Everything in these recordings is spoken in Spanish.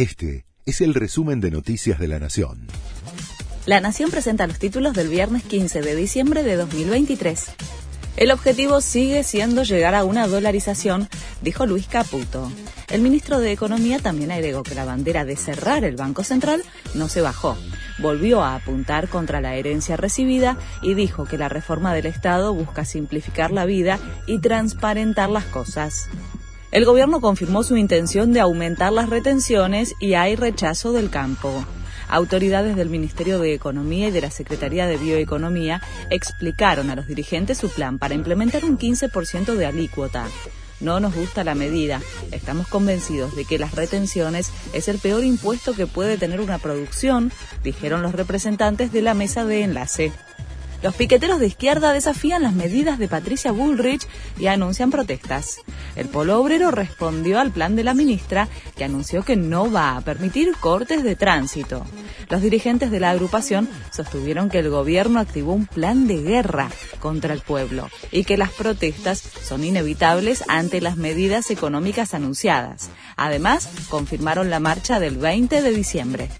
Este es el resumen de Noticias de la Nación. La Nación presenta los títulos del viernes 15 de diciembre de 2023. El objetivo sigue siendo llegar a una dolarización, dijo Luis Caputo. El ministro de Economía también agregó que la bandera de cerrar el Banco Central no se bajó. Volvió a apuntar contra la herencia recibida y dijo que la reforma del Estado busca simplificar la vida y transparentar las cosas. El gobierno confirmó su intención de aumentar las retenciones y hay rechazo del campo. Autoridades del Ministerio de Economía y de la Secretaría de Bioeconomía explicaron a los dirigentes su plan para implementar un 15% de alícuota. No nos gusta la medida. Estamos convencidos de que las retenciones es el peor impuesto que puede tener una producción, dijeron los representantes de la mesa de enlace. Los piqueteros de izquierda desafían las medidas de Patricia Bullrich y anuncian protestas. El polo obrero respondió al plan de la ministra, que anunció que no va a permitir cortes de tránsito. Los dirigentes de la agrupación sostuvieron que el gobierno activó un plan de guerra contra el pueblo y que las protestas son inevitables ante las medidas económicas anunciadas. Además, confirmaron la marcha del 20 de diciembre.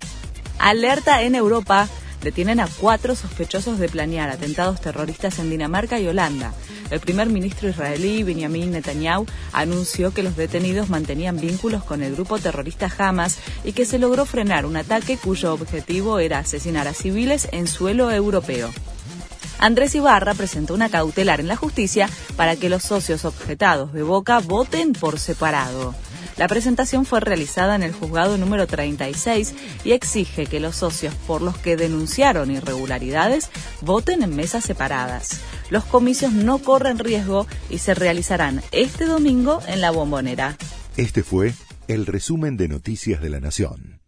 Alerta en Europa detienen a cuatro sospechosos de planear atentados terroristas en Dinamarca y Holanda. El primer ministro israelí, Benjamin Netanyahu, anunció que los detenidos mantenían vínculos con el grupo terrorista Hamas y que se logró frenar un ataque cuyo objetivo era asesinar a civiles en suelo europeo. Andrés Ibarra presentó una cautelar en la justicia para que los socios objetados de Boca voten por separado. La presentación fue realizada en el juzgado número 36 y exige que los socios por los que denunciaron irregularidades voten en mesas separadas. Los comicios no corren riesgo y se realizarán este domingo en la bombonera. Este fue el resumen de Noticias de la Nación.